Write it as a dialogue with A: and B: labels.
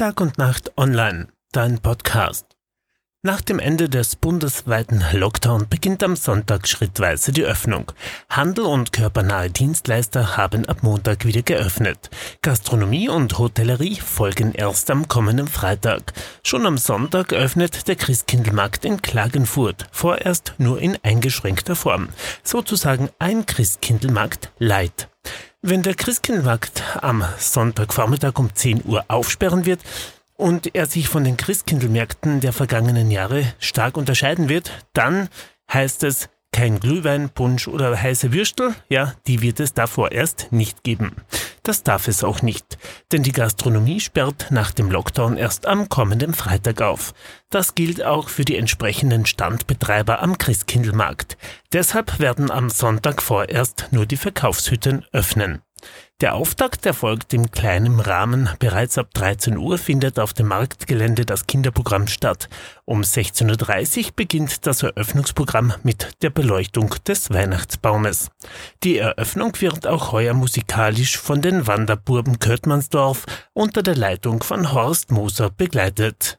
A: Tag und Nacht online, dein Podcast. Nach dem Ende des bundesweiten Lockdown beginnt am Sonntag schrittweise die Öffnung. Handel und körpernahe Dienstleister haben ab Montag wieder geöffnet. Gastronomie und Hotellerie folgen erst am kommenden Freitag. Schon am Sonntag öffnet der Christkindlmarkt in Klagenfurt, vorerst nur in eingeschränkter Form. Sozusagen ein Christkindlmarkt Light. Wenn der Christkindlmarkt am Sonntagvormittag um 10 Uhr aufsperren wird, und er sich von den Christkindlmärkten der vergangenen Jahre stark unterscheiden wird, dann heißt es kein Glühwein, Punsch oder heiße Würstel, ja, die wird es da vorerst nicht geben. Das darf es auch nicht, denn die Gastronomie sperrt nach dem Lockdown erst am kommenden Freitag auf. Das gilt auch für die entsprechenden Standbetreiber am Christkindlmarkt. Deshalb werden am Sonntag vorerst nur die Verkaufshütten öffnen. Der Auftakt erfolgt im kleinen Rahmen. Bereits ab 13 Uhr findet auf dem Marktgelände das Kinderprogramm statt. Um 16.30 Uhr beginnt das Eröffnungsprogramm mit der Beleuchtung des Weihnachtsbaumes. Die Eröffnung wird auch heuer musikalisch von den Wanderburben Köttmannsdorf unter der Leitung von Horst Moser begleitet.